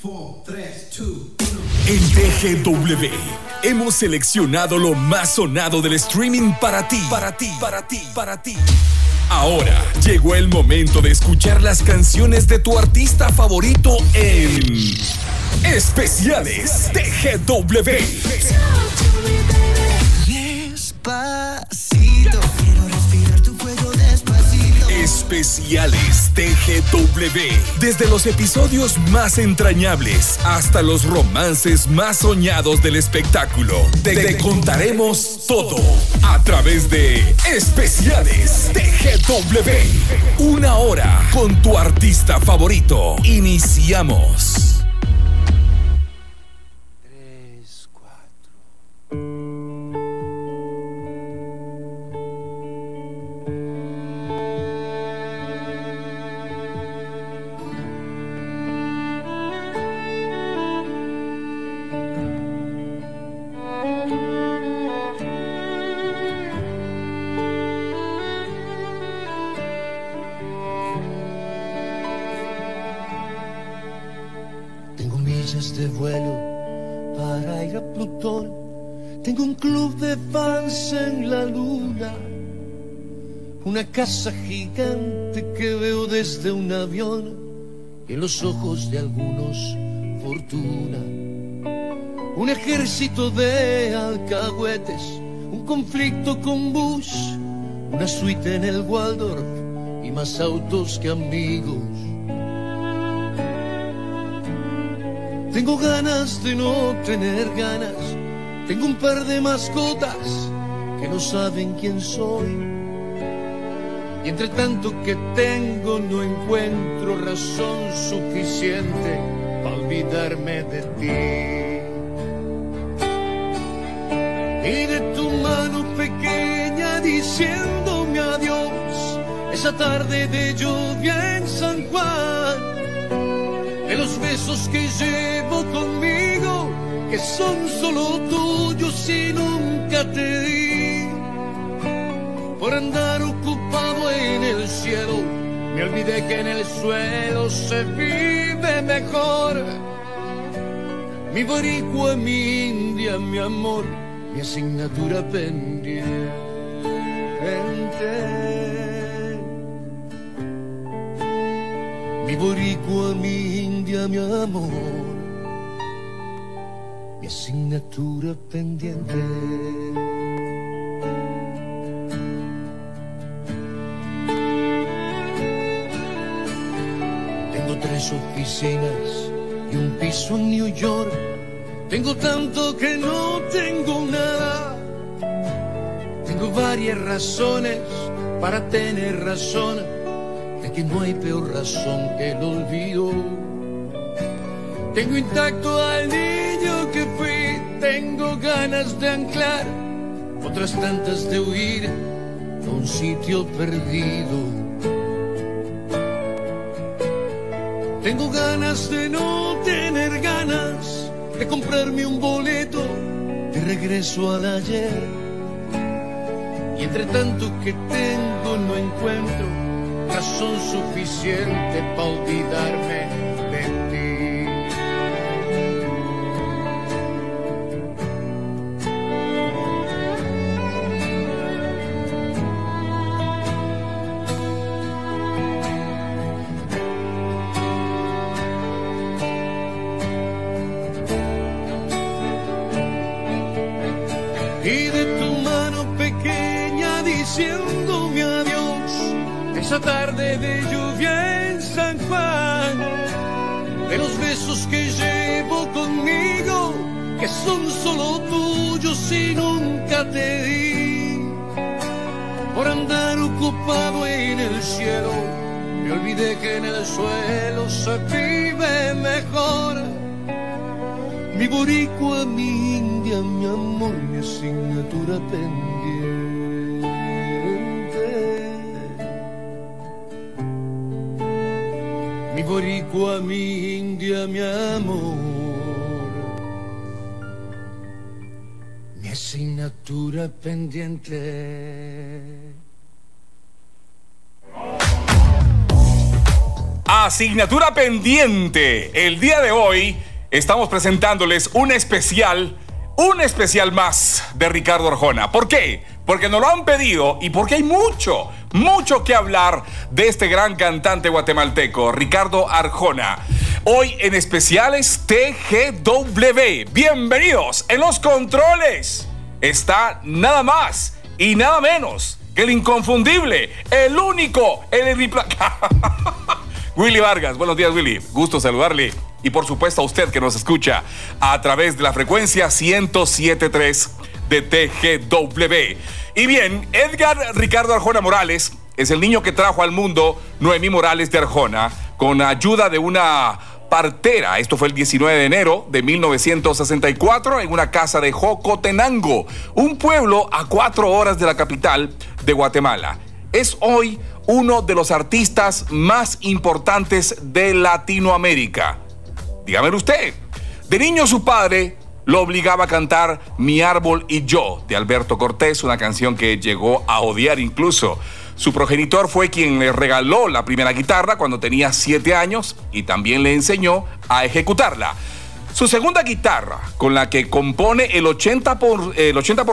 4, 3, 2, 1. En TGW hemos seleccionado lo más sonado del streaming para ti, para ti, para ti, para ti. Ahora llegó el momento de escuchar las canciones de tu artista favorito en Especiales TGW. Especiales TGW. Desde los episodios más entrañables hasta los romances más soñados del espectáculo. Te, te contaremos todo a través de Especiales TGW. Una hora con tu artista favorito. Iniciamos. Los ojos de algunos, fortuna. Un ejército de alcahuetes. Un conflicto con Bush. Una suite en el Waldorf. Y más autos que amigos. Tengo ganas de no tener ganas. Tengo un par de mascotas que no saben quién soy. Y entre tanto que tengo no encuentro razón suficiente para olvidarme de ti. Y de tu mano pequeña diciéndome adiós. Esa tarde de lluvia en San Juan de los besos que llevo conmigo, que son solo tuyos y nunca te di. Por andar en el cielo, me olvidé que en el suelo se vive mejor. Mi boricua, mi india, mi amor, mi asignatura pendiente. Mi boricua, mi india, mi amor, mi asignatura pendiente. Y un piso en New York. Tengo tanto que no tengo nada. Tengo varias razones para tener razón de que no hay peor razón que el olvido. Tengo intacto al niño que fui, tengo ganas de anclar, otras tantas de huir a un sitio perdido. Tengo ganas de no tener ganas de comprarme un boleto de regreso al ayer. Y entre tanto que tengo no encuentro razón suficiente para olvidarme tarde de lluvia en San Juan, de los besos que llevo conmigo, que son solo tuyos y nunca te di. Por andar ocupado en el cielo, me olvidé que en el suelo se vive mejor. Mi boricua, mi india, mi amor, mi asignatura pendiente. Mi india, mi amor, mi asignatura pendiente. Asignatura pendiente. El día de hoy estamos presentándoles un especial, un especial más de Ricardo Arjona. ¿Por qué? Porque nos lo han pedido y porque hay mucho, mucho que hablar de este gran cantante guatemalteco, Ricardo Arjona. Hoy en especiales TGW. Bienvenidos en los controles. Está nada más y nada menos que el inconfundible, el único, el Willy Vargas. Buenos días, Willy. Gusto saludarle. Y por supuesto a usted que nos escucha a través de la frecuencia 1073 de TGW. Y bien, Edgar Ricardo Arjona Morales es el niño que trajo al mundo Noemí Morales de Arjona con ayuda de una partera. Esto fue el 19 de enero de 1964 en una casa de Jocotenango, un pueblo a cuatro horas de la capital de Guatemala. Es hoy uno de los artistas más importantes de Latinoamérica. Dígame usted, de niño su padre lo obligaba a cantar Mi árbol y yo de Alberto Cortés, una canción que llegó a odiar incluso. Su progenitor fue quien le regaló la primera guitarra cuando tenía siete años y también le enseñó a ejecutarla. Su segunda guitarra, con la que compone el 80%, por, el 80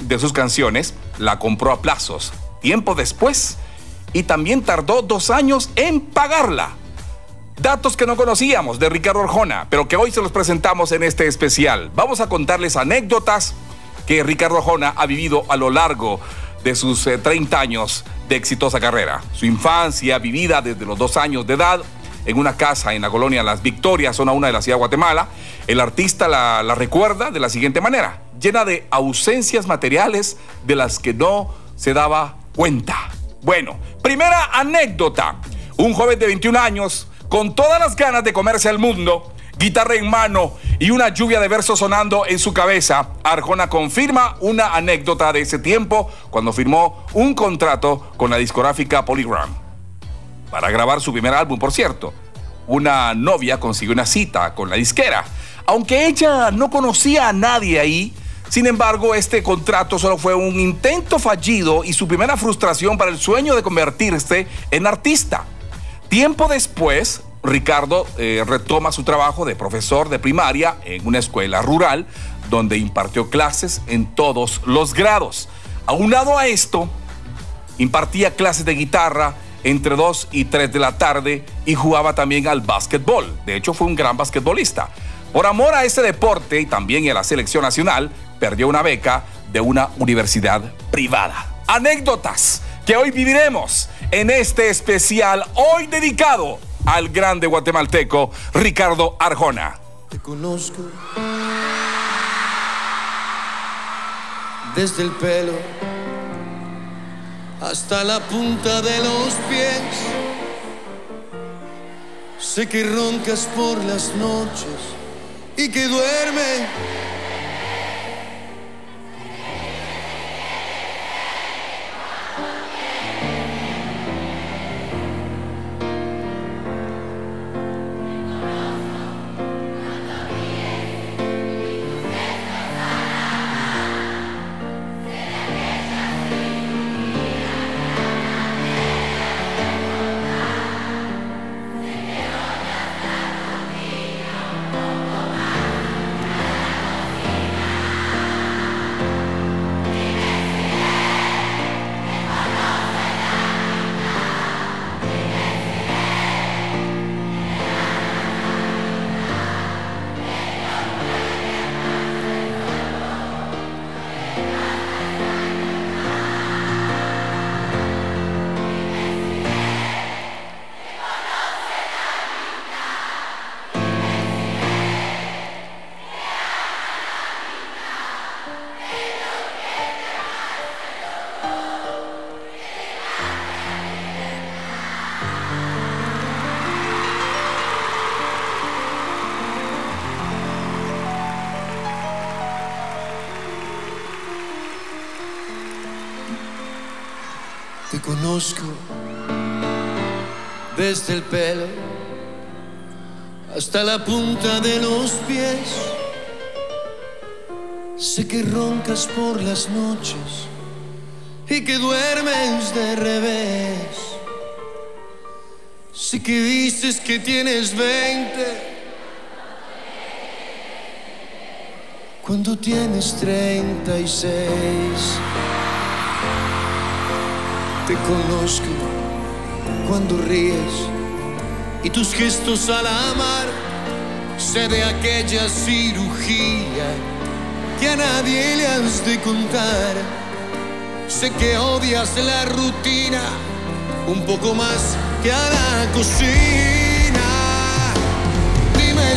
de sus canciones, la compró a plazos. Tiempo después, y también tardó dos años en pagarla. Datos que no conocíamos de Ricardo Arjona, pero que hoy se los presentamos en este especial. Vamos a contarles anécdotas que Ricardo Arjona ha vivido a lo largo de sus 30 eh, años de exitosa carrera. Su infancia vivida desde los dos años de edad en una casa en la colonia Las Victorias, zona 1 de la ciudad de Guatemala. El artista la, la recuerda de la siguiente manera, llena de ausencias materiales de las que no se daba cuenta. Bueno, primera anécdota. Un joven de 21 años, con todas las ganas de comerse al mundo, guitarra en mano y una lluvia de versos sonando en su cabeza, Arjona confirma una anécdota de ese tiempo cuando firmó un contrato con la discográfica Polygram. Para grabar su primer álbum, por cierto, una novia consiguió una cita con la disquera. Aunque ella no conocía a nadie ahí, sin embargo, este contrato solo fue un intento fallido y su primera frustración para el sueño de convertirse en artista. Tiempo después, Ricardo eh, retoma su trabajo de profesor de primaria en una escuela rural donde impartió clases en todos los grados. Aunado a esto, impartía clases de guitarra entre 2 y 3 de la tarde y jugaba también al básquetbol. De hecho, fue un gran basquetbolista. Por amor a este deporte y también a la selección nacional, perdió una beca de una universidad privada. Anécdotas que hoy viviremos en este especial hoy dedicado al grande guatemalteco Ricardo Arjona. Te conozco desde el pelo hasta la punta de los pies. Sé que roncas por las noches y que duermes conozco desde el pelo hasta la punta de los pies. Sé que roncas por las noches y que duermes de revés. Sí que dices que tienes 20. Cuando tienes 36, te conozco cuando ríes y tus gestos al amar sé de aquella cirugía que a nadie le has de contar. Sé que odias la rutina un poco más que a la cocina. Dime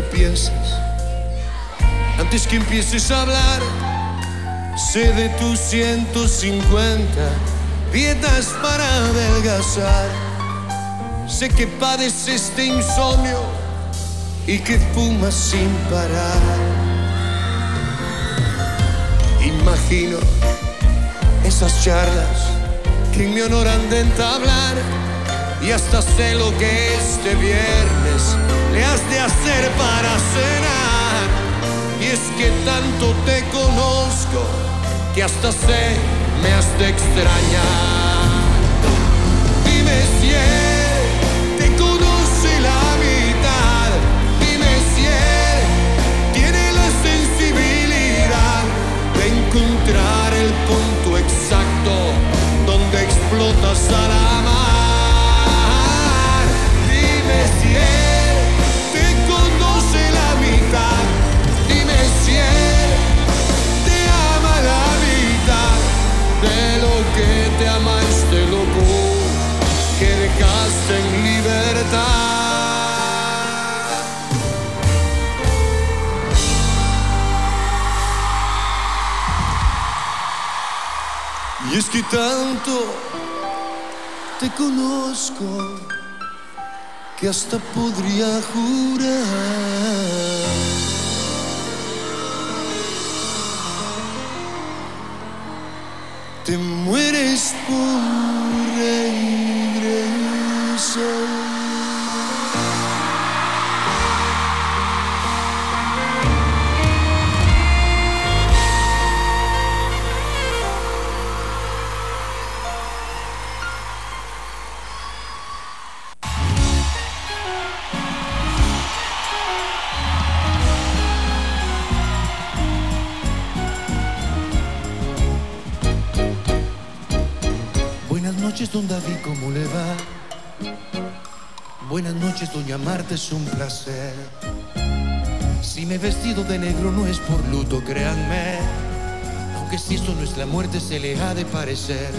mar. Antes que empieces a hablar, sé de tus 150 dietas para adelgazar. Sé que padeces este insomnio y que fumas sin parar. Imagino esas charlas que en mi honor han de entablar y hasta sé lo que este viernes le has de hacer para cenar. Y es que tanto te conozco que hasta sé me has de extrañar. Dime si él te conoce la mitad. Dime si tiene la sensibilidad de encontrar el punto exacto donde explotas a que tanto te conozco que hasta podría jurar don David, ¿cómo le va? Buenas noches, doña Marta, es un placer. Si me he vestido de negro no es por luto, créanme. Aunque si esto no es la muerte, se le ha de parecer.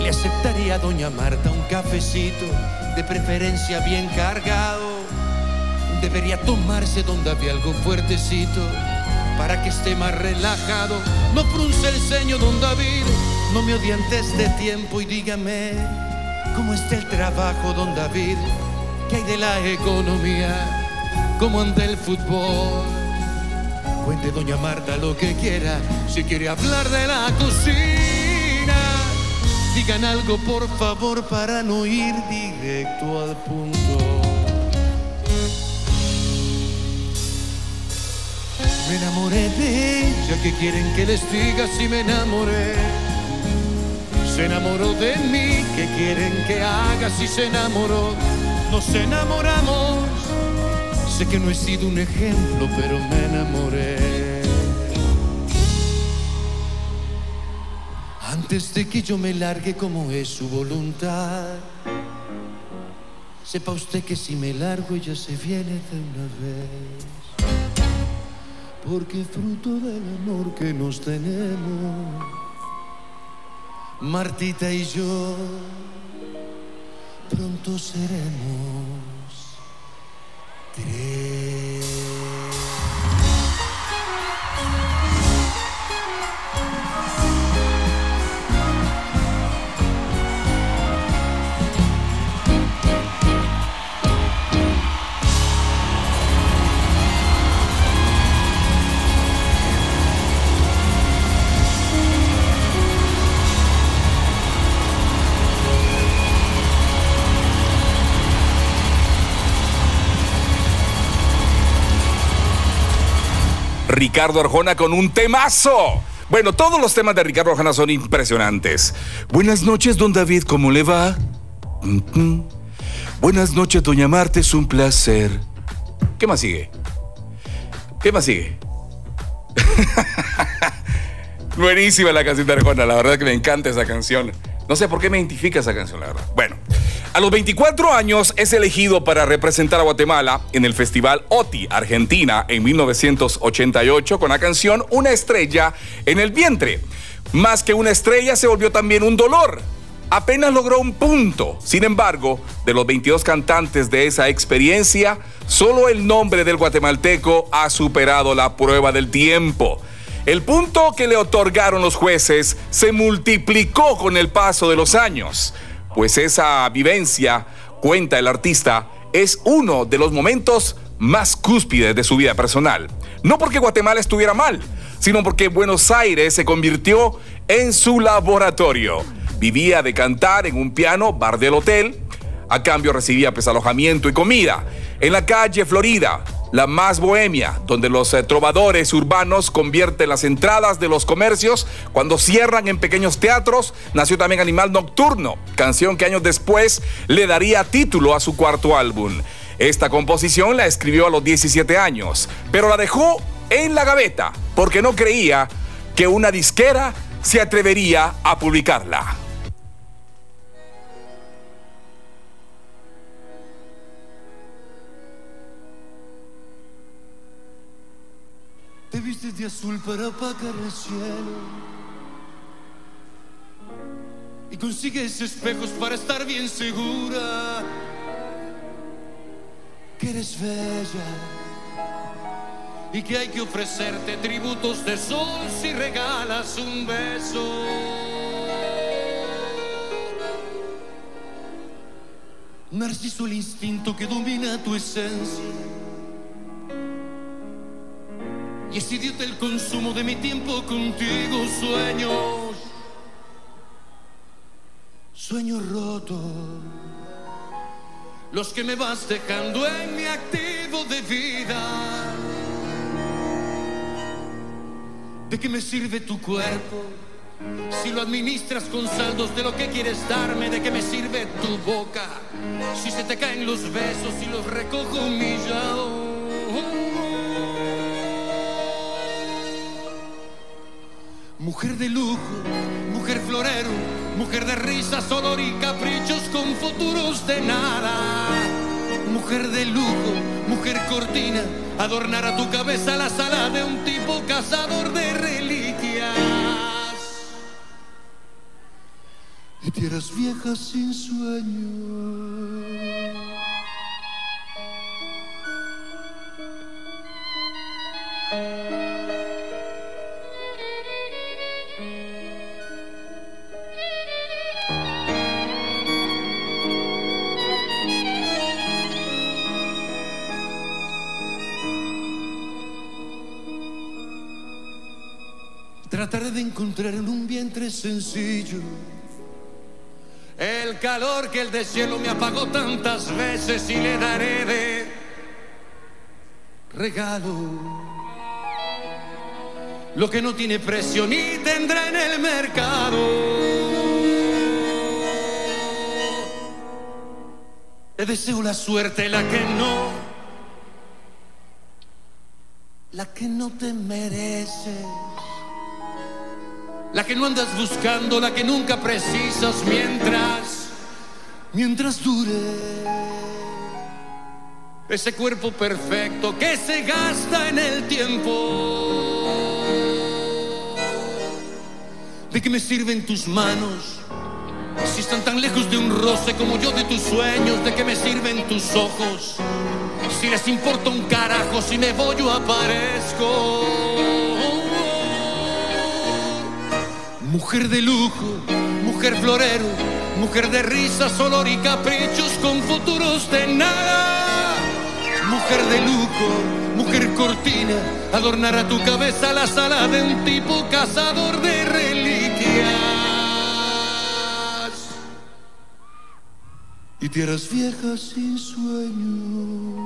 Le aceptaría a doña Marta un cafecito, de preferencia bien cargado. Debería tomarse donde había algo fuertecito, para que esté más relajado. No frunce el ceño, don David no me odie antes de tiempo y dígame cómo está el trabajo, don David, qué hay de la economía, cómo anda el fútbol. Cuente doña Marta lo que quiera, si quiere hablar de la cocina. Digan algo por favor para no ir directo al punto. Me enamoré de ella, que quieren que les diga si me enamoré? Se enamoró de mí, ¿qué quieren que haga si se enamoró? Nos enamoramos. Sé que no he sido un ejemplo, pero me enamoré. Antes de que yo me largue como es su voluntad, sepa usted que si me largo ella se viene de una vez. porque fruto del amor que nos tenemos, Martita y yo pronto seremos tres. Ricardo Arjona con un temazo. Bueno, todos los temas de Ricardo Arjona son impresionantes. Buenas noches, don David, ¿cómo le va? Buenas noches, doña Marta, es un placer. ¿Qué más sigue? ¿Qué más sigue? Buenísima la canción de Arjona, la verdad que me encanta esa canción. No sé por qué me identifica esa canción, la verdad. Bueno, a los 24 años es elegido para representar a Guatemala en el Festival OTI, Argentina, en 1988, con la canción Una estrella en el vientre. Más que una estrella, se volvió también un dolor. Apenas logró un punto. Sin embargo, de los 22 cantantes de esa experiencia, solo el nombre del guatemalteco ha superado la prueba del tiempo. El punto que le otorgaron los jueces se multiplicó con el paso de los años pues esa vivencia, cuenta el artista, es uno de los momentos más cúspides de su vida personal. No porque Guatemala estuviera mal, sino porque Buenos Aires se convirtió en su laboratorio. Vivía de cantar en un piano bar del hotel, a cambio recibía pues alojamiento y comida. En la calle Florida, la más bohemia, donde los eh, trovadores urbanos convierten las entradas de los comercios cuando cierran en pequeños teatros, nació también Animal Nocturno, canción que años después le daría título a su cuarto álbum. Esta composición la escribió a los 17 años, pero la dejó en la gaveta porque no creía que una disquera se atrevería a publicarla. Azul para apagar el cielo. Y consigues espejos para estar bien segura que eres bella y que hay que ofrecerte tributos de sol si regalas un beso. Narciso el instinto que domina tu esencia y es idiota el consumo de mi tiempo contigo, sueños, sueños rotos, los que me vas dejando en mi activo de vida. ¿De qué me sirve tu cuerpo? Si lo administras con saldos de lo que quieres darme, ¿de qué me sirve tu boca? Si se te caen los besos y los recojo humillado. Mujer de lujo, mujer florero, mujer de risas, olor y caprichos con futuros de nada. Mujer de lujo, mujer cortina, adornará tu cabeza la sala de un tipo cazador de reliquias. Y tierras viejas sin sueño. Trataré de encontrar en un vientre sencillo. El calor que el de cielo me apagó tantas veces y le daré de regalo. Lo que no tiene precio ni tendrá en el mercado. Te deseo la suerte, la que no, la que no te merece la que no andas buscando, la que nunca precisas mientras, mientras dure ese cuerpo perfecto que se gasta en el tiempo. ¿De qué me sirven tus manos? Si están tan lejos de un roce como yo de tus sueños, ¿de qué me sirven tus ojos? Si les importa un carajo, si me voy o aparezco. Mujer de lujo, mujer florero, mujer de risas, olor y caprichos con futuros de nada. Mujer de lujo, mujer cortina, adornará tu cabeza la sala de un tipo cazador de reliquias. y tierras viejas sin sueño,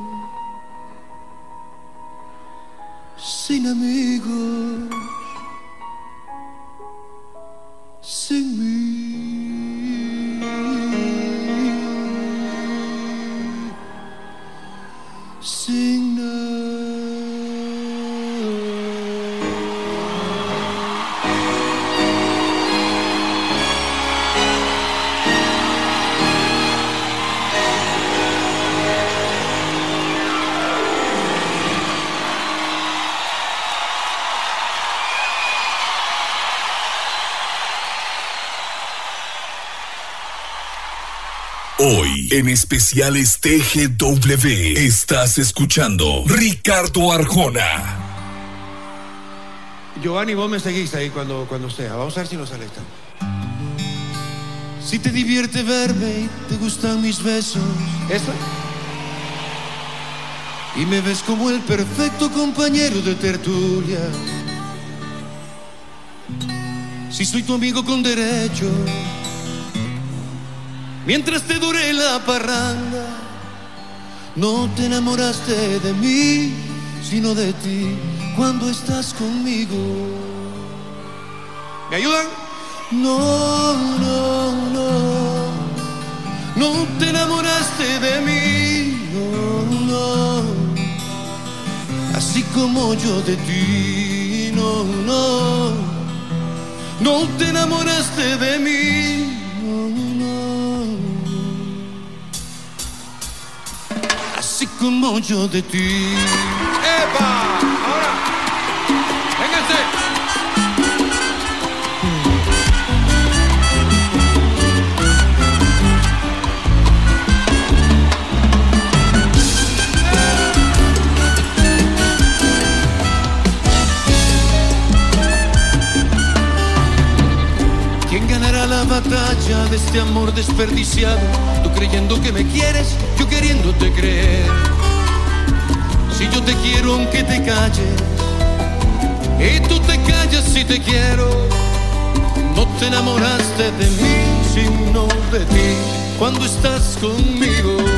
sin amigos, sin mí. En especiales TGW, estás escuchando Ricardo Arjona. Giovanni, vos me seguís ahí cuando, cuando sea. Vamos a ver si nos sale. Si te divierte verme y te gustan mis besos. ¿Eso? Y me ves como el perfecto compañero de tertulia. Si soy tu amigo con derecho mientras te dure la parranda. No te enamoraste de mí, sino de ti cuando estás conmigo. ¿Me ayudan? No, no, no. No te enamoraste de mí, no, no. Así como yo de ti, no, no. No te enamoraste de mí como yo de ti. Batalla de este amor desperdiciado? Tú creyendo que me quieres, yo queriéndote creer. Si yo te quiero aunque te calles y tú te callas si te quiero, no te enamoraste de mí sino de ti cuando estás conmigo.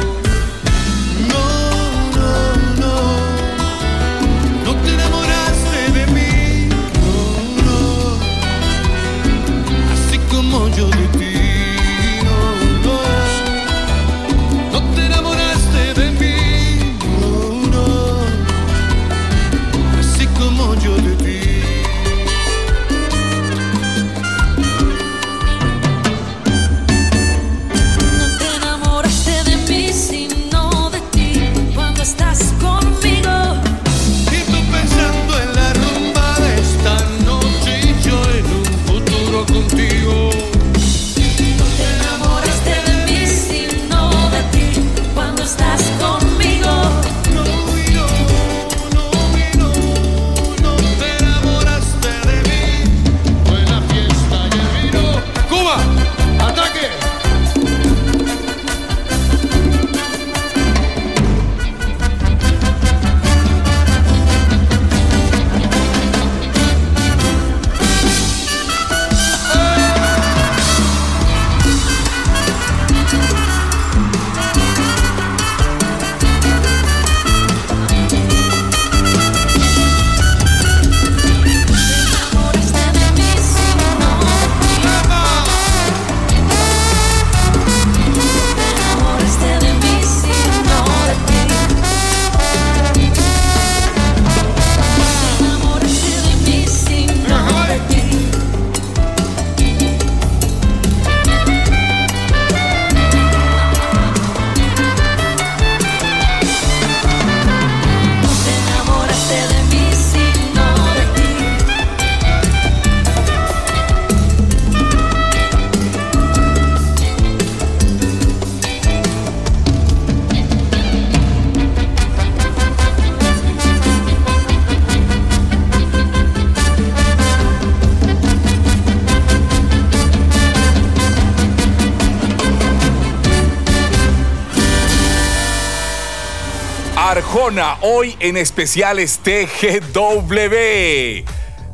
Hoy en especiales TGW.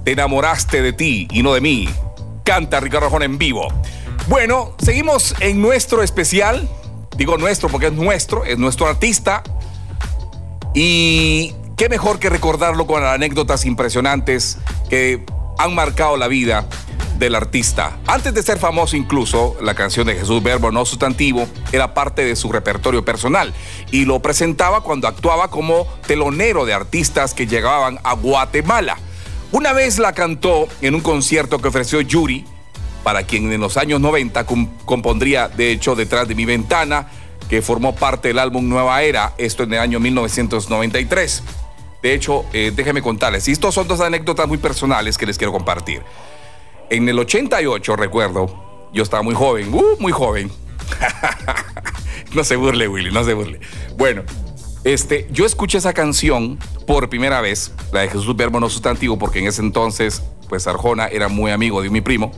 Te enamoraste de ti y no de mí. Canta Ricardo Arjona en vivo. Bueno, seguimos en nuestro especial. Digo nuestro porque es nuestro, es nuestro artista. Y qué mejor que recordarlo con anécdotas impresionantes que han marcado la vida del artista. Antes de ser famoso incluso, la canción de Jesús Verbo no sustantivo era parte de su repertorio personal y lo presentaba cuando actuaba como telonero de artistas que llegaban a Guatemala. Una vez la cantó en un concierto que ofreció Yuri, para quien en los años 90 compondría de hecho Detrás de mi ventana, que formó parte del álbum Nueva Era, esto en el año 1993. De hecho, eh, déjenme contarles, y estos son dos anécdotas muy personales que les quiero compartir. En el 88, recuerdo, yo estaba muy joven, uh, muy joven. no se burle, Willy, no se burle. Bueno, este, yo escuché esa canción por primera vez, la de Jesús Verbo no sustantivo, porque en ese entonces, pues Arjona era muy amigo de mi primo.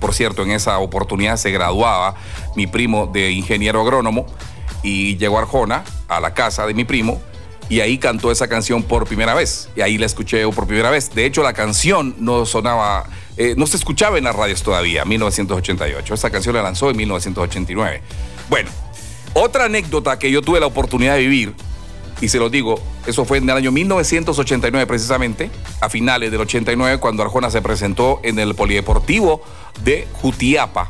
por cierto, en esa oportunidad se graduaba mi primo de ingeniero agrónomo y llegó Arjona a la casa de mi primo y ahí cantó esa canción por primera vez. Y ahí la escuché por primera vez. De hecho, la canción no sonaba, eh, no se escuchaba en las radios todavía, 1988. Esa canción la lanzó en 1989. Bueno, otra anécdota que yo tuve la oportunidad de vivir, y se lo digo, eso fue en el año 1989 precisamente, a finales del 89, cuando Arjona se presentó en el Polideportivo de Jutiapa.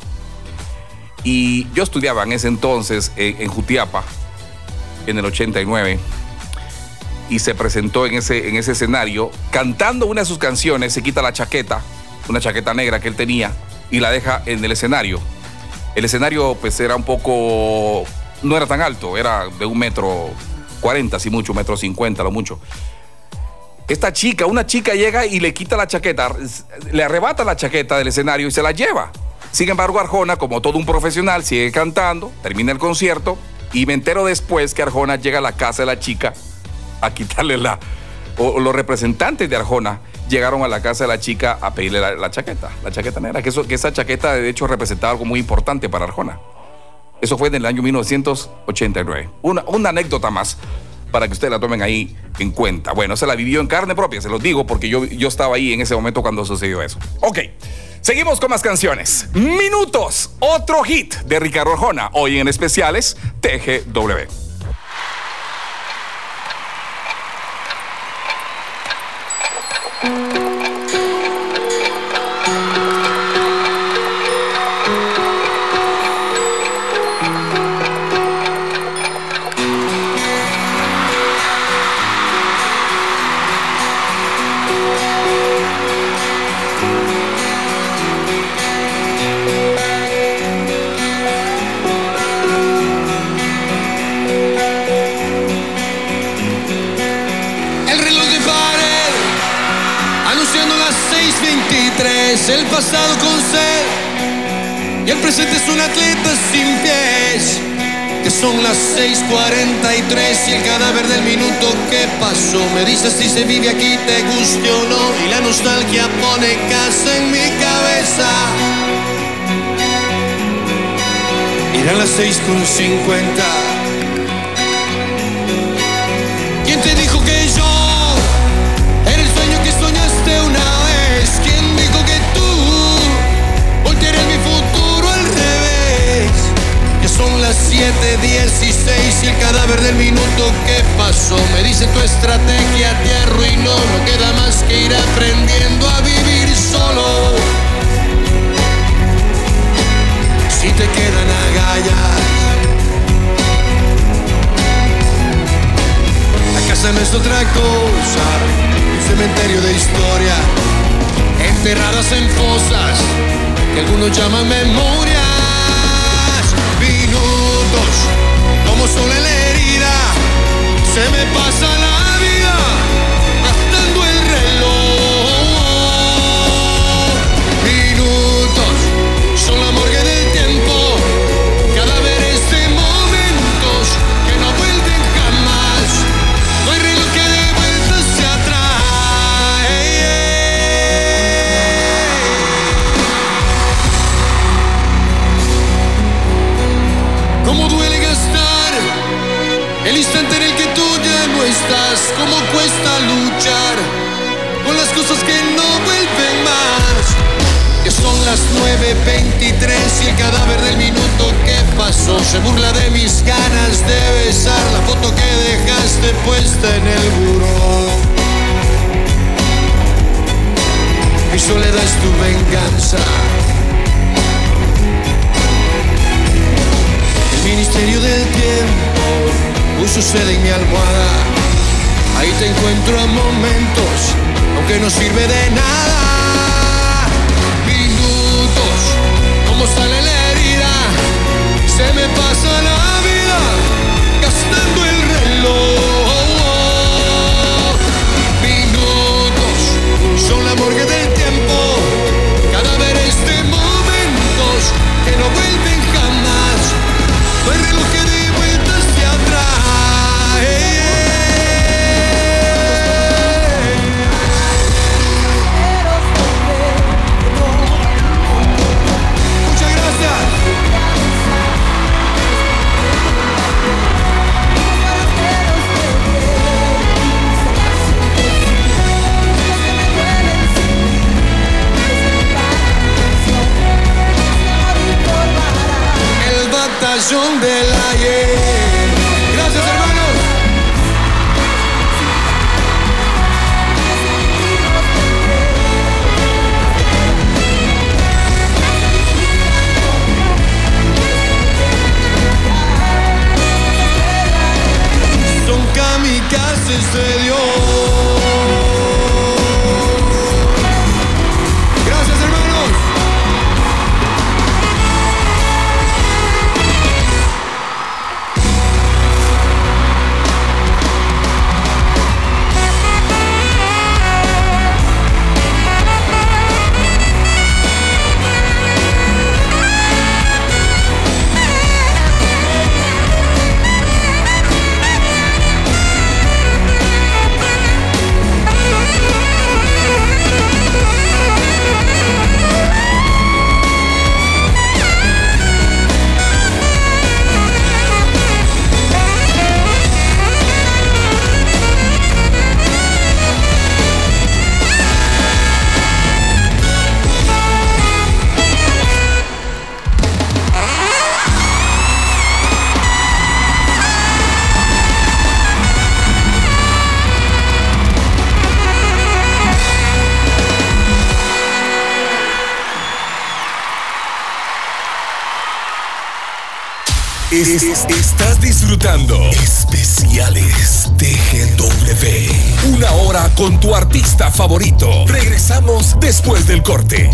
Y yo estudiaba en ese entonces en, en Jutiapa, en el 89 y se presentó en ese, en ese escenario cantando una de sus canciones, se quita la chaqueta, una chaqueta negra que él tenía, y la deja en el escenario. El escenario pues era un poco, no era tan alto, era de un metro cuarenta, si mucho, metro cincuenta, lo mucho. Esta chica, una chica llega y le quita la chaqueta, le arrebata la chaqueta del escenario y se la lleva. Sin embargo, Arjona, como todo un profesional, sigue cantando, termina el concierto y me entero después que Arjona llega a la casa de la chica a quitarle la... O, los representantes de Arjona llegaron a la casa de la chica a pedirle la, chaqueta, la chaqueta negra, que, esa chaqueta de hecho representaba algo muy importante para Arjona. Eso fue en el año 1989. Una, una anécdota más para que ustedes la tomen ahí en cuenta. Bueno, se la vivió en carne propia, se los digo, porque yo, yo estaba ahí en ese momento cuando sucedió eso. Ok, seguimos con más canciones. Minutos, otro hit de Ricardo Arjona, hoy en especiales TGW. Presente es un atleta sin pies. Que son las 6:43 y el cadáver del minuto que pasó. Me dice si se vive aquí, te guste o no. Y la nostalgia pone casa en mi cabeza. Irán las 6:50. 7:16 y el cadáver del minuto que pasó. Me dice tu estrategia te arruinó. No queda más que ir aprendiendo a vivir solo. Si te quedan agallas. La casa no es otra cosa. Un cementerio de historia. Enterradas en fosas que algunos llaman memorias, son en la herida, se me pasa la El instante en el que tú ya no estás, cómo cuesta luchar con las cosas que no vuelven más. Que son las 9.23 y el cadáver del minuto que pasó se burla de mis ganas de besar la foto que dejaste puesta en el buró. Mi soledad es tu venganza. El ministerio del tiempo puso sede en mi almohada. Ahí te encuentro a momentos, aunque no sirve de nada. Minutos, como sale la herida, se me pasa la vida gastando el reloj. Minutos, son la morgue del batallón del ayer. Gracias, hermanos. Son kamikazes de Dios. Es- es- estás disfrutando especiales TGW. Una hora con tu artista favorito. Regresamos después del corte.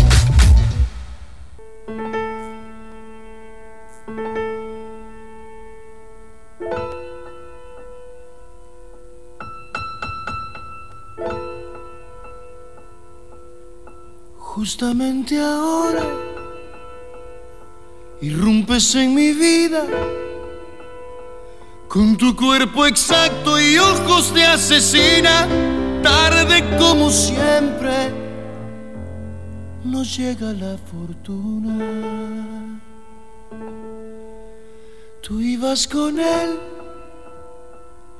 Justamente ahora irrumpes en mi vida con tu cuerpo exacto y ojos de asesina. Tarde como siempre nos llega la fortuna. Tú ibas con él,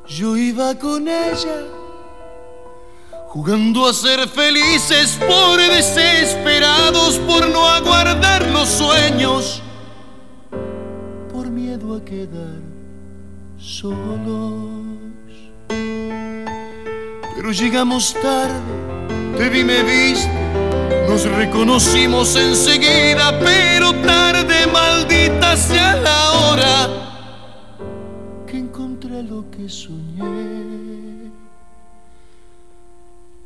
yo iba con ella jugando a ser felices por desesperados, por no aguardar los sueños, por miedo a quedar solos. Pero llegamos tarde, te vi, me viste, nos reconocimos enseguida, pero tarde, maldita sea la hora que encontré lo que soñé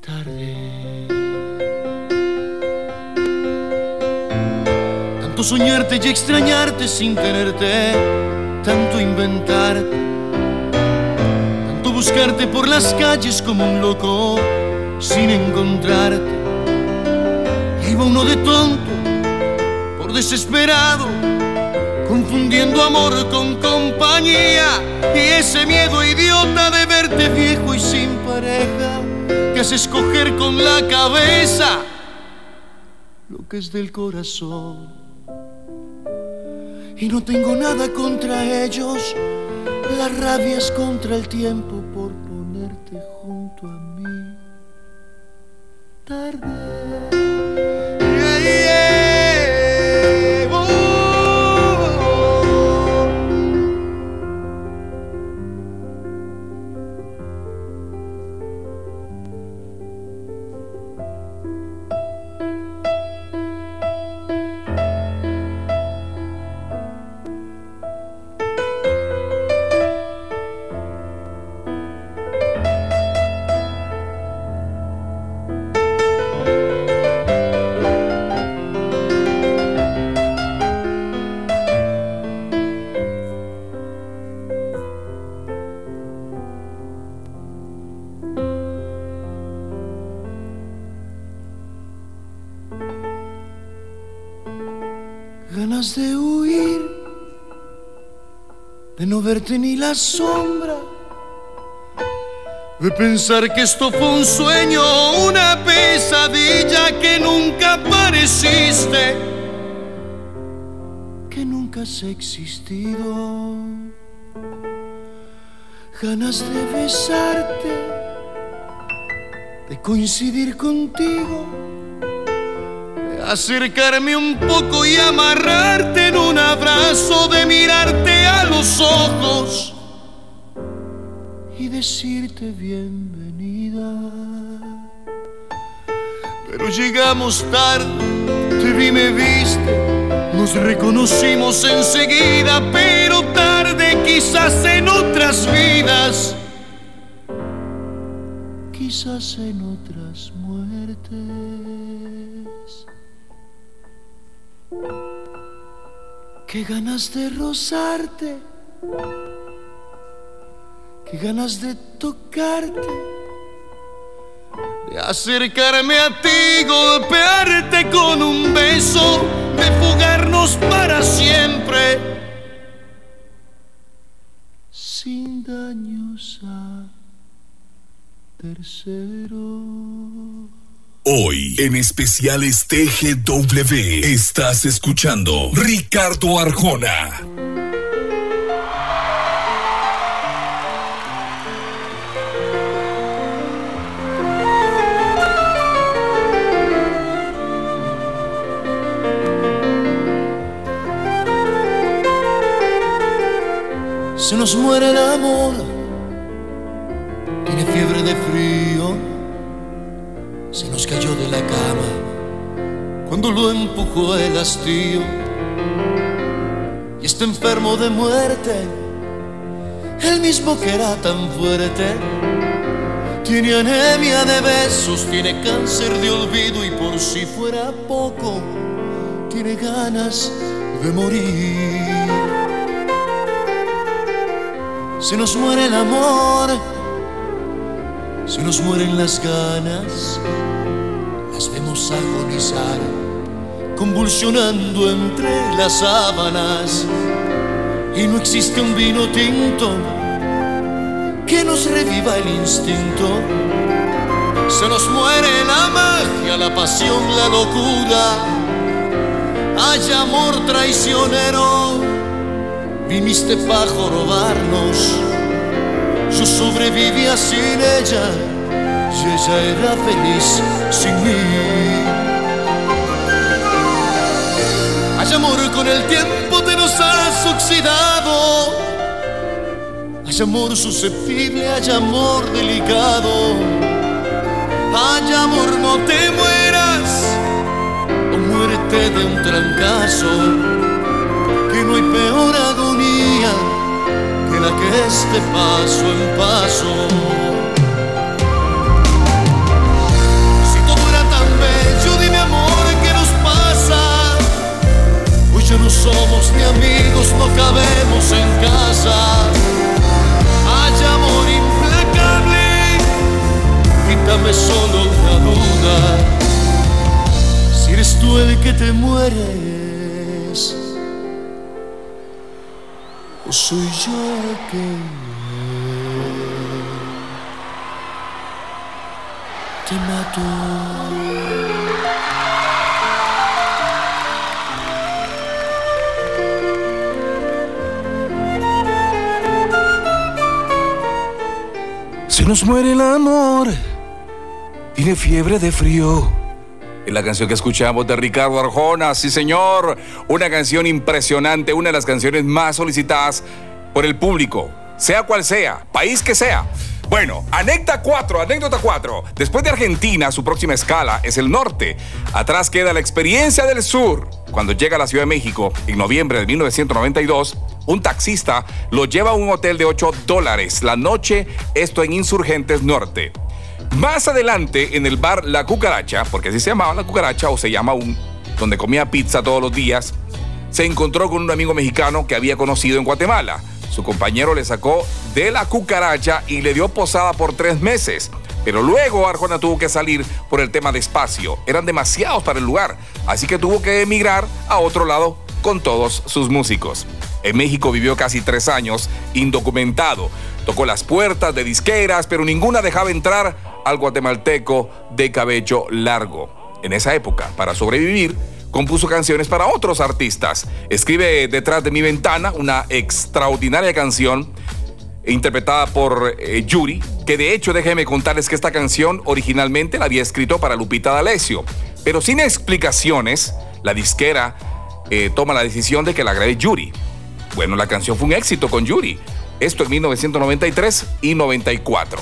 tarde. Tanto soñarte y extrañarte sin tenerte, tanto inventarte, buscarte por las calles como un loco sin encontrarte. Y iba uno de tonto, por desesperado, confundiendo amor con compañía y ese miedo idiota de verte viejo y sin pareja que hace escoger con la cabeza lo que es del corazón. Y no tengo nada contra ellos, la rabia es contra el tiempo por ponerte junto a mí. Ni la sombra de pensar que esto fue un sueño, una pesadilla que nunca apareciste, que nunca has existido. Ganas de besarte, de coincidir contigo, de acercarme un poco y amarrarte en un abrazo, de mirarte a los ojos y decirte bienvenida. Pero llegamos tarde, te vi, me viste, nos reconocimos enseguida, pero tarde quizás en otras vidas, quizás en otras muertes. Qué ganas de rozarte, qué ganas de tocarte, de acercarme a ti, golpearte con un beso, de fugarnos para siempre, sin daños a. Hoy, en especiales TGW, estás escuchando Ricardo Arjona. Se nos muere el amor, tiene fiebre de frío la cama cuando lo empujó el hastío y está enfermo de muerte, el mismo que era tan fuerte. Tiene anemia de besos, tiene cáncer de olvido y por si fuera poco, tiene ganas de morir. Se nos muere el amor se nos mueren las ganas, las vemos agonizar, convulsionando entre las sábanas. Y no existe un vino tinto que nos reviva el instinto. Se nos muere la magia, la pasión, la locura. Hay amor traicionero, viniste para robarnos yo sobrevivía sin ella y ella era feliz sin mí. Hay amor con el tiempo te nos has oxidado. Hay amor susceptible, hay amor delicado. Hay amor, no te mueras o muérete de un trancazo. Que no hay peor agonía que este paso en paso. Somos ni amigos, no cabemos en casa. Hay amor implacable, quítame solo una duda. Si eres tú el que te muere soy yo el que te mato. Se nos muere el amor, Tiene fiebre de frío. Es la canción que escuchamos de Ricardo Arjona, sí señor. Una canción impresionante, una de las canciones más solicitadas por el público, sea cual sea, país que sea. Bueno, anécdota 4, anécdota 4. Después de Argentina, su próxima escala es el norte. Atrás queda la experiencia del sur. Cuando llega a la Ciudad de México en noviembre de 1992, un taxista lo lleva a un hotel de 8 dólares la noche, esto en Insurgentes Norte. Más adelante, en el bar La Cucaracha, porque así se llamaba La Cucaracha o se llama un, donde comía pizza todos los días, se encontró con un amigo mexicano que había conocido en Guatemala. Su compañero le sacó de la cucaracha y le dio posada por tres meses. Pero luego Arjona tuvo que salir por el tema de espacio. Eran demasiados para el lugar, así que tuvo que emigrar a otro lado con todos sus músicos. En México vivió casi tres años, indocumentado. Tocó las puertas de disqueras, pero ninguna dejaba entrar al guatemalteco de cabello largo. En esa época, para sobrevivir, compuso canciones para otros artistas. Escribe Detrás de mi ventana, una extraordinaria canción interpretada por eh, Yuri, que de hecho déjeme contarles que esta canción originalmente la había escrito para Lupita D'Alessio, pero sin explicaciones, la disquera eh, toma la decisión de que la grabe Yuri. Bueno, la canción fue un éxito con Yuri, esto en 1993 y 94.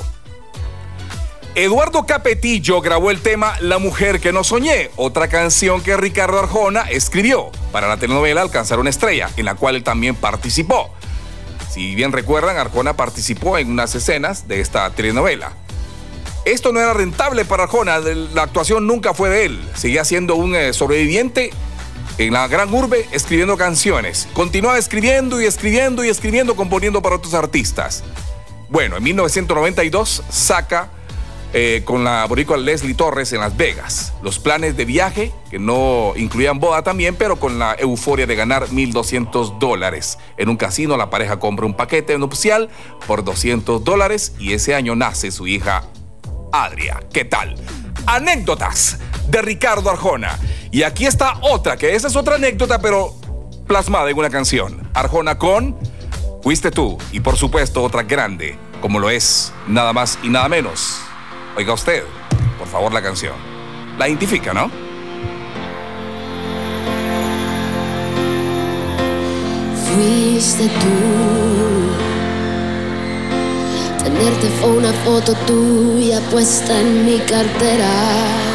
Eduardo Capetillo grabó el tema La mujer que no soñé, otra canción que Ricardo Arjona escribió para la telenovela Alcanzar una estrella, en la cual él también participó. Si bien recuerdan, Arjona participó en unas escenas de esta telenovela. Esto no era rentable para Arjona, la actuación nunca fue de él, seguía siendo un eh, sobreviviente en la gran urbe escribiendo canciones. Continuaba escribiendo y escribiendo y escribiendo, componiendo para otros artistas. Bueno, en 1992 saca eh, con la boricua Leslie Torres en Las Vegas. Los planes de viaje, que no incluían boda también, pero con la euforia de ganar 1.200 dólares. En un casino la pareja compra un paquete nupcial por 200 dólares y ese año nace su hija Adria. ¿Qué tal? Anécdotas de Ricardo Arjona. Y aquí está otra, que esa es otra anécdota, pero plasmada en una canción. Arjona con Fuiste tú. Y por supuesto otra grande, como lo es nada más y nada menos Oiga usted, por favor, la canción. La identifica, ¿no? Fuiste tú. Tenerte fue una foto tuya puesta en mi cartera.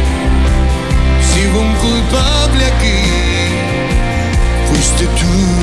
sigo un culpable aquí. Fuiste tú.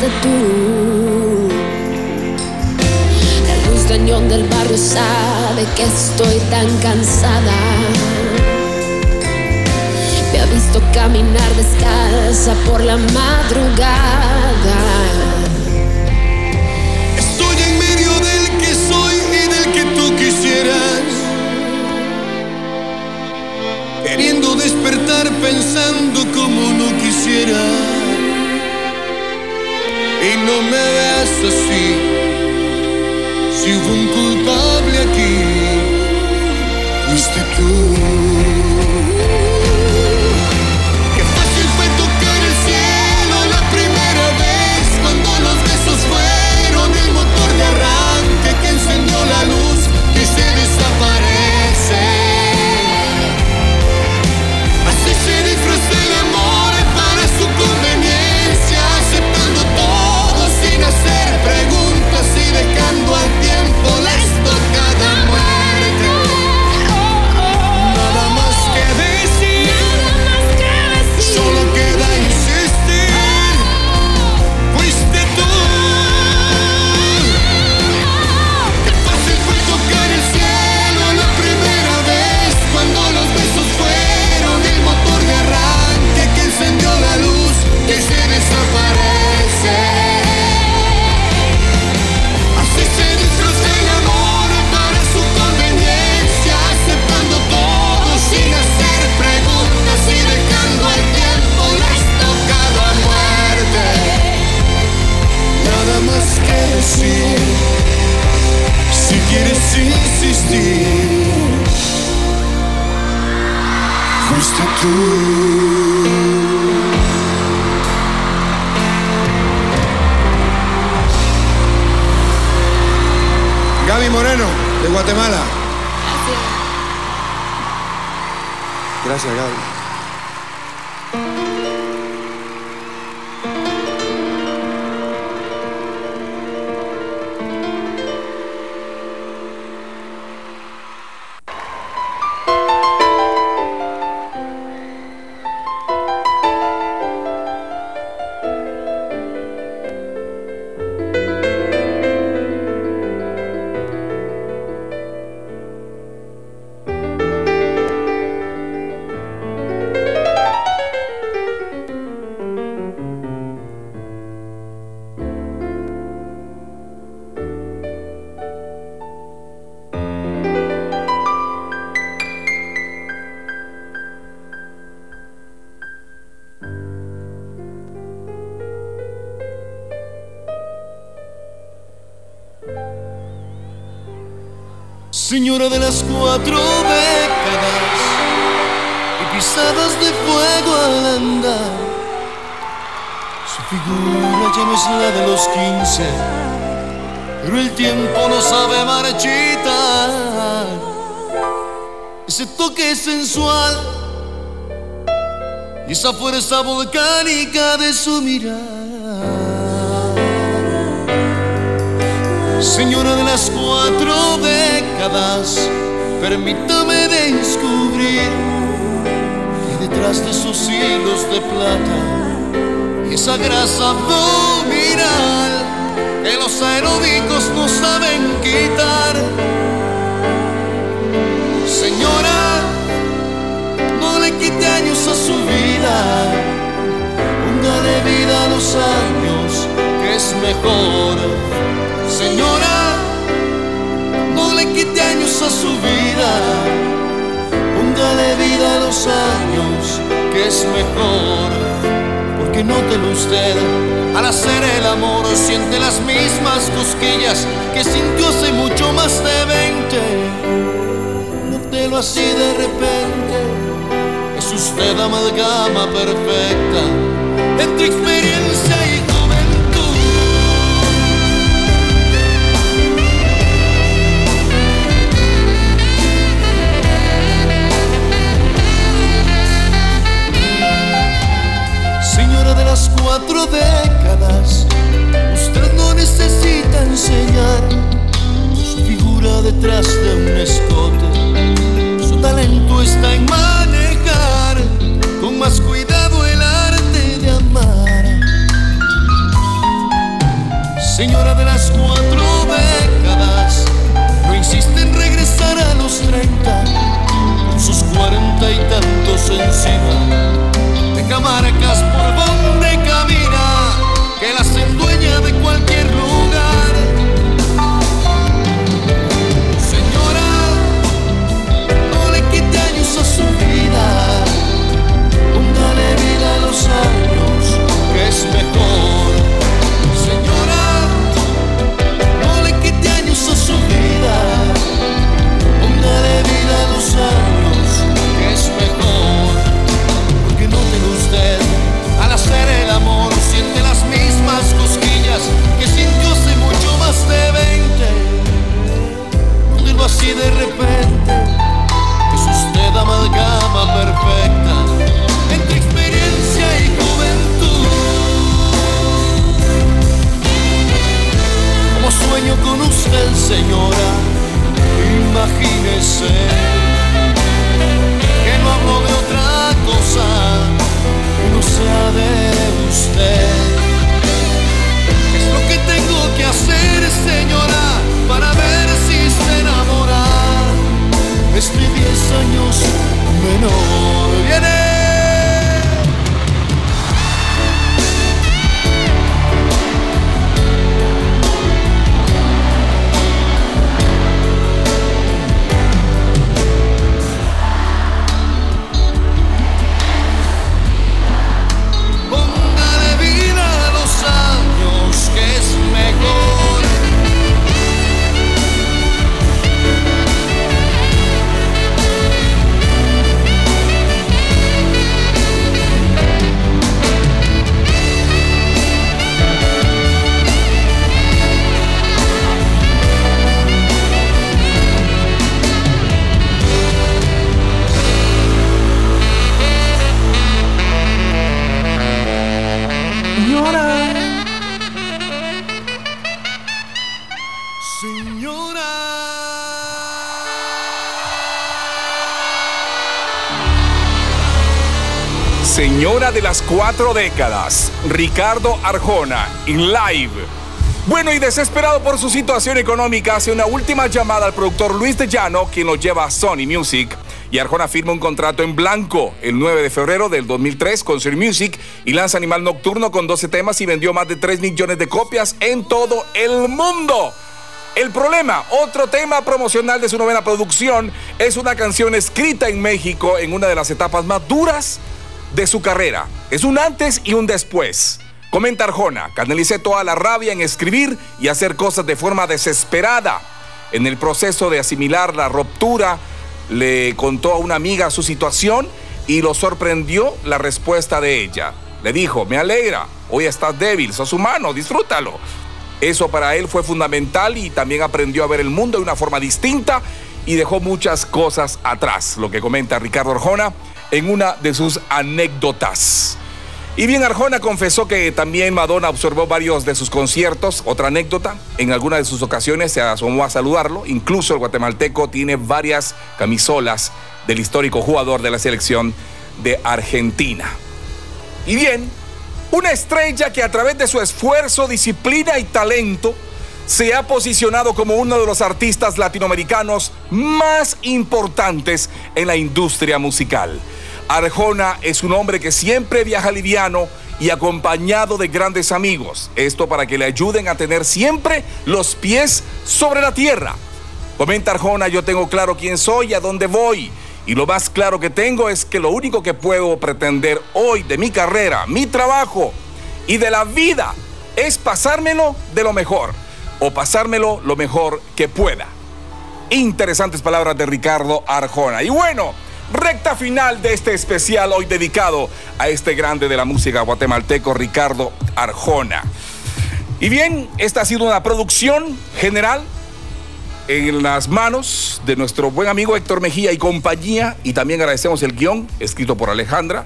Fuiste tú. El del barrio sabe que estoy tan cansada. Me ha visto caminar descalza por la madrugada queriendo despertar pensando como no quisiera y no me veas así. Si hubo un culpable aquí. De las cuatro décadas y pisadas de fuego al andar. Su figura ya no es la de los quince, pero el tiempo no sabe marchitar. Ese toque sensual y esa fuerza volcánica de su mirada. Señora de las cuatro décadas, permítame descubrir que detrás de esos hilos de plata y esa grasa abdominal que los aeróbicos no saben quitar. Señora, no le quite años a su vida, póngale vida a los años, que es mejor Señora, no le quite años a su vida, póngale vida a los años, que es mejor. Porque nótelo usted, al hacer el amor siente las mismas cosquillas que sintió hace mucho más de 20. Nótelo así de repente, es usted amalgama perfecta entre cuatro décadas, usted no necesita enseñar su figura detrás de un escote. Su talento está en manejar con más cuidado el arte de amar. Señora de las cuatro décadas, no insiste en regresar a los treinta, con sus cuarenta y tantos encima marcas por Señora, no le quite años a su vida, una bebida de usarnos, es mejor, porque no tengo usted, al hacer el amor siente las mismas cosquillas que sintió hace mucho más de 20. Vivo así de repente, es usted amalgama perfecta. Sueño con usted, señora. Imagínese que no hablo de otra cosa que no sea de usted. ¿Qué es lo que tengo que hacer, De las cuatro décadas, Ricardo Arjona, in live. Bueno, y desesperado por su situación económica, hace una última llamada al productor Luis de Llano, quien lo lleva a Sony Music. Y Arjona firma un contrato en blanco el 9 de febrero del 2003 con Sony Music y lanza Animal Nocturno con 12 temas y vendió más de 3 millones de copias en todo el mundo. El problema, otro tema promocional de su novena producción, es una canción escrita en México en una de las etapas más duras de su carrera. Es un antes y un después. Comenta Arjona, canalicé toda la rabia en escribir y hacer cosas de forma desesperada. En el proceso de asimilar la ruptura, le contó a una amiga su situación y lo sorprendió la respuesta de ella. Le dijo, me alegra, hoy estás débil, sos humano, disfrútalo. Eso para él fue fundamental y también aprendió a ver el mundo de una forma distinta y dejó muchas cosas atrás, lo que comenta Ricardo Arjona en una de sus anécdotas. Y bien, Arjona confesó que también Madonna observó varios de sus conciertos. Otra anécdota, en alguna de sus ocasiones se asomó a saludarlo. Incluso el guatemalteco tiene varias camisolas del histórico jugador de la selección de Argentina. Y bien, una estrella que a través de su esfuerzo, disciplina y talento se ha posicionado como uno de los artistas latinoamericanos más importantes en la industria musical. Arjona es un hombre que siempre viaja liviano y acompañado de grandes amigos. Esto para que le ayuden a tener siempre los pies sobre la tierra. Comenta Arjona, yo tengo claro quién soy y a dónde voy. Y lo más claro que tengo es que lo único que puedo pretender hoy de mi carrera, mi trabajo y de la vida es pasármelo de lo mejor o pasármelo lo mejor que pueda. Interesantes palabras de Ricardo Arjona. Y bueno, recta final de este especial hoy dedicado a este grande de la música guatemalteco, Ricardo Arjona. Y bien, esta ha sido una producción general en las manos de nuestro buen amigo Héctor Mejía y compañía. Y también agradecemos el guion escrito por Alejandra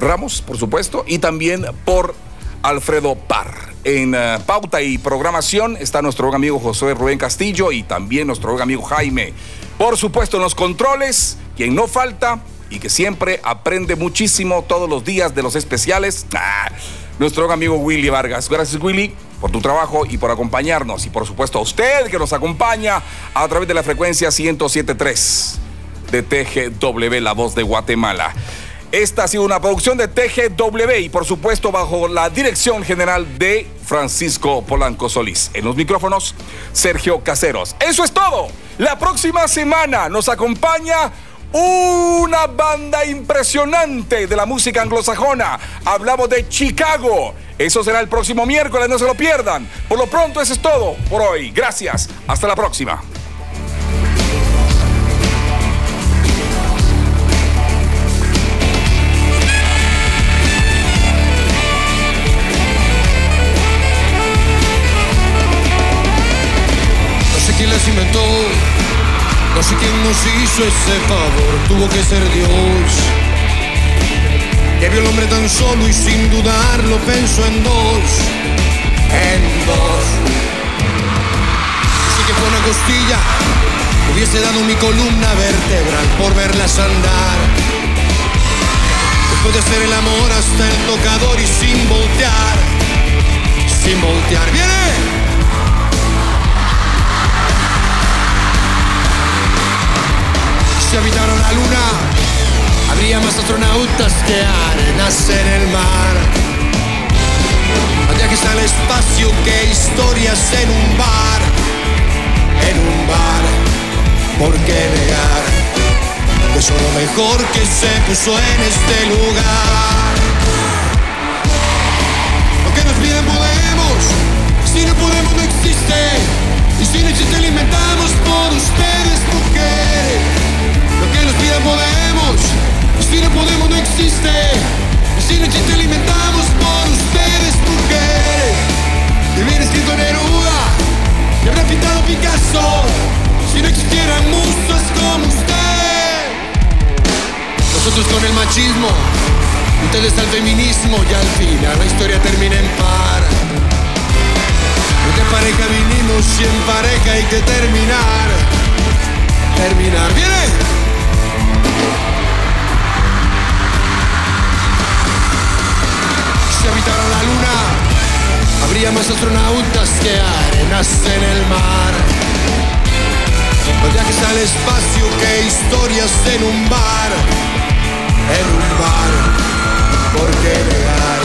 Ramos, por supuesto, y también por Alfredo Parr. En eh, pauta y programación está nuestro buen amigo José Rubén Castillo y también nuestro buen amigo Jaime. Por supuesto, en los controles quien no falta y que siempre aprende muchísimo todos los días de los especiales, ah, nuestro amigo Willy Vargas. Gracias Willy por tu trabajo y por acompañarnos y por supuesto a usted que nos acompaña a través de la frecuencia 1073 de TGW, la voz de Guatemala. Esta ha sido una producción de TGW y por supuesto bajo la dirección general de Francisco Polanco Solís. En los micrófonos, Sergio Caseros. Eso es todo. La próxima semana nos acompaña una banda impresionante de la música anglosajona. Hablamos de Chicago. Eso será el próximo miércoles, no se lo pierdan. Por lo pronto, eso es todo por hoy. Gracias. Hasta la próxima. Sé quién nos hizo ese favor, tuvo que ser Dios. Que vio el hombre tan solo y sin dudarlo pensó en dos, en dos. costilla. Hubiese dado mi columna vertebral por verlas andar. Después de hacer el amor hasta el tocador y sin voltear. Sin voltear. ¡Viene! Si habitaron la luna, habría más astronautas que arenas en el mar que está el espacio que historias en un bar, en un bar. ¿Por qué negar que son lo mejor que se puso en este lugar? Lo que nos piden podemos, si no podemos no existe. Y si no existe lo inventamos por ustedes, mujeres. Podemos, si no podemos no existe. Si no existe lo inventamos por ustedes, mujeres. Y viene escrito Neruda, y habrá pintado Picasso, si no existieran musas como usted. Nosotros con el machismo, ustedes al feminismo, y al final la historia termina en par. De pareja vinimos y en pareja hay que terminar. Terminar. ¡Viene! Si habitaran la luna, habría más astronautas que arenas en el mar. Los viajes al espacio que historias en un bar, en un bar. ¿Por qué negar?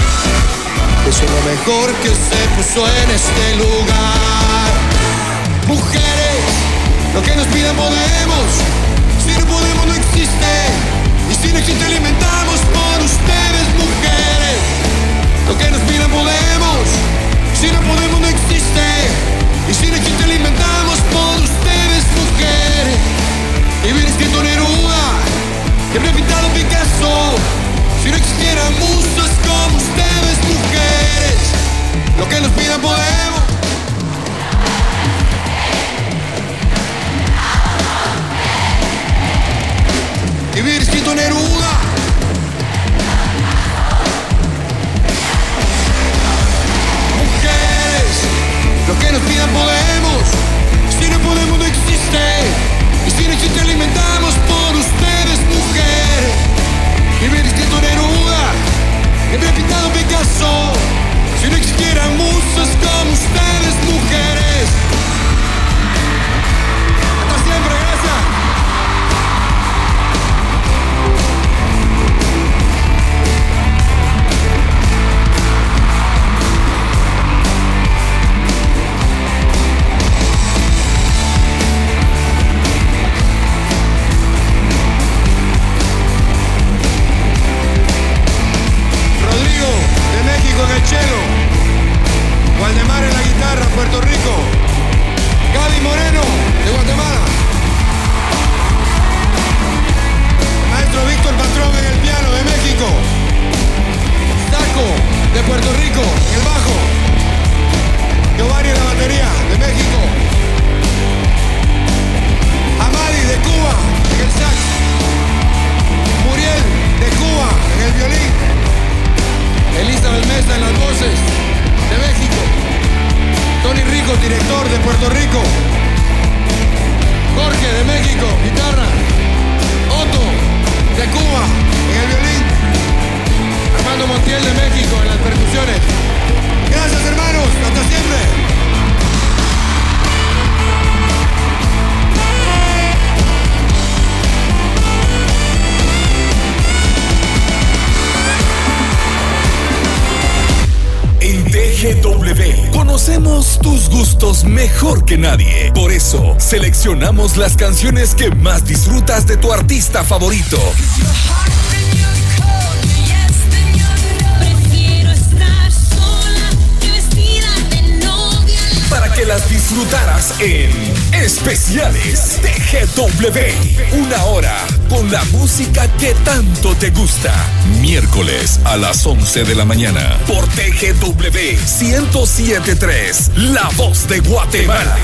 Eso es lo mejor que se puso en este lugar. Mujeres, lo que nos piden podemos, si no podemos existe. Y si no existe alimentamos por ustedes, mujeres. Lo que nos piden podemos, si no podemos no existe. Y si no existe lo inventamos por ustedes, mujeres. Y bien escrito Neruda, que habría pintado Picasso. Si no existieran musas como ustedes, mujeres. Lo que nos piden podemos. Escrito Neruda. Lo que nos pidan podemos, si no podemos no existe. Y si no existe alimentamos por ustedes, mujer. Y escrito Neruda, bien pintado Picasso. Si no existieran musas como ustedes, mujeres. Nadie. Por eso, seleccionamos las canciones que más disfrutas de tu artista favorito. Para que las disfrutaras en especiales de GW. Una hora con la música que tanto te gusta. Miércoles a las 11 de la mañana por TGW 1073, La Voz de Guatemala.